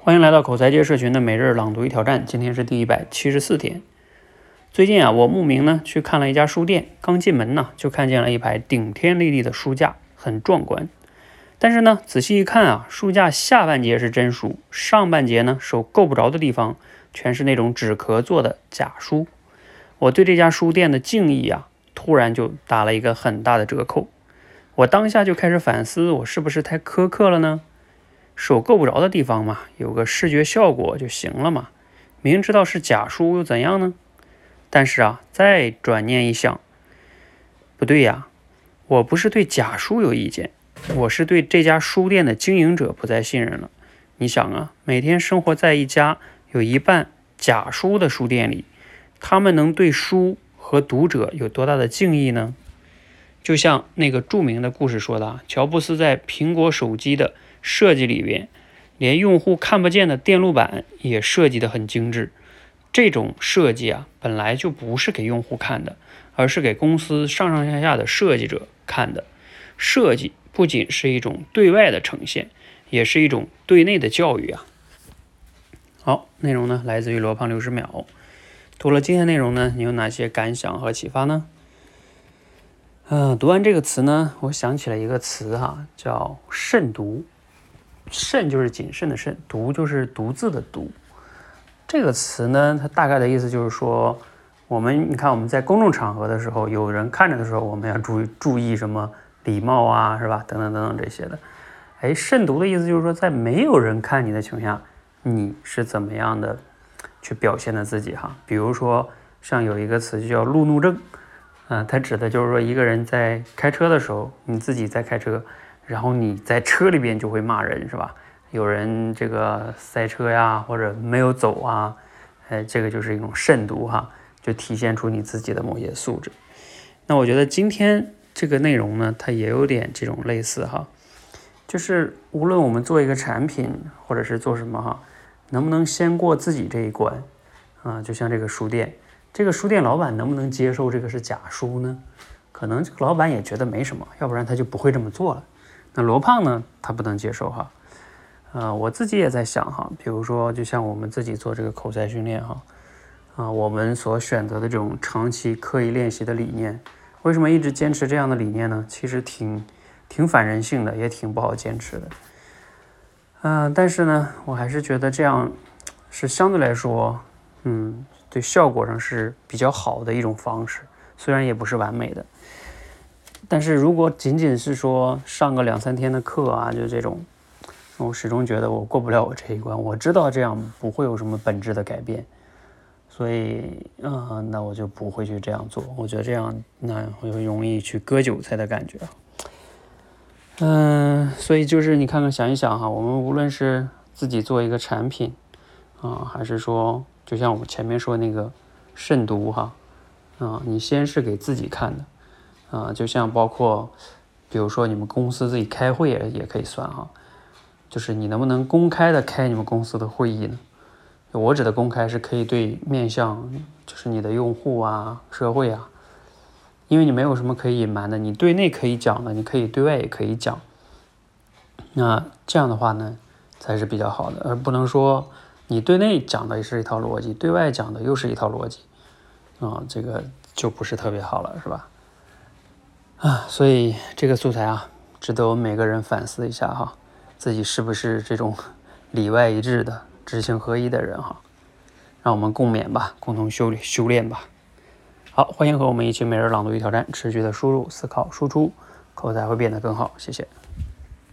欢迎来到口才界社群的每日朗读与挑战，今天是第一百七十四天。最近啊，我慕名呢去看了一家书店，刚进门呢就看见了一排顶天立地的书架，很壮观。但是呢，仔细一看啊，书架下半截是真书，上半截呢手够不着的地方全是那种纸壳做的假书。我对这家书店的敬意啊，突然就打了一个很大的折扣。我当下就开始反思，我是不是太苛刻了呢？手够不着的地方嘛，有个视觉效果就行了嘛。明知道是假书又怎样呢？但是啊，再转念一想，不对呀，我不是对假书有意见，我是对这家书店的经营者不再信任了。你想啊，每天生活在一家有一半假书的书店里，他们能对书和读者有多大的敬意呢？就像那个著名的故事说的，乔布斯在苹果手机的设计里边，连用户看不见的电路板也设计得很精致。这种设计啊，本来就不是给用户看的，而是给公司上上下下的设计者看的。设计不仅是一种对外的呈现，也是一种对内的教育啊。好，内容呢来自于罗胖六十秒。读了今天内容呢，你有哪些感想和启发呢？嗯，读完这个词呢，我想起了一个词哈，叫慎独。慎就是谨慎的慎，独就是独自的独。这个词呢，它大概的意思就是说，我们你看我们在公众场合的时候，有人看着的时候，我们要注意注意什么礼貌啊，是吧？等等等等这些的。哎，慎独的意思就是说，在没有人看你的情况下，你是怎么样的去表现的自己哈？比如说，像有一个词就叫路怒症。嗯，它指的就是说，一个人在开车的时候，你自己在开车，然后你在车里边就会骂人，是吧？有人这个塞车呀，或者没有走啊，哎，这个就是一种慎独哈，就体现出你自己的某些素质。那我觉得今天这个内容呢，它也有点这种类似哈，就是无论我们做一个产品或者是做什么哈，能不能先过自己这一关啊？就像这个书店。这个书店老板能不能接受这个是假书呢？可能这个老板也觉得没什么，要不然他就不会这么做了。那罗胖呢，他不能接受哈。呃，我自己也在想哈，比如说，就像我们自己做这个口才训练哈，啊，我们所选择的这种长期刻意练习的理念，为什么一直坚持这样的理念呢？其实挺挺反人性的，也挺不好坚持的。嗯，但是呢，我还是觉得这样是相对来说，嗯。对效果上是比较好的一种方式，虽然也不是完美的，但是如果仅仅是说上个两三天的课啊，就这种，我始终觉得我过不了我这一关。我知道这样不会有什么本质的改变，所以嗯，那我就不会去这样做。我觉得这样那会容易去割韭菜的感觉。嗯，所以就是你看看想一想哈，我们无论是自己做一个产品啊，还是说。就像我们前面说那个慎独哈，啊，你先是给自己看的，啊，就像包括，比如说你们公司自己开会也也可以算哈，就是你能不能公开的开你们公司的会议呢？我指的公开是可以对面向，就是你的用户啊、社会啊，因为你没有什么可以隐瞒的，你对内可以讲的，你可以对外也可以讲，那这样的话呢，才是比较好的，而不能说。你对内讲的也是一套逻辑，对外讲的又是一套逻辑，啊，这个就不是特别好了，是吧？啊，所以这个素材啊，值得我们每个人反思一下哈，自己是不是这种里外一致的、知行合一的人哈？让我们共勉吧，共同修修炼吧。好，欢迎和我们一起每日朗读与挑战，持续的输入、思考、输出，口才会变得更好。谢谢。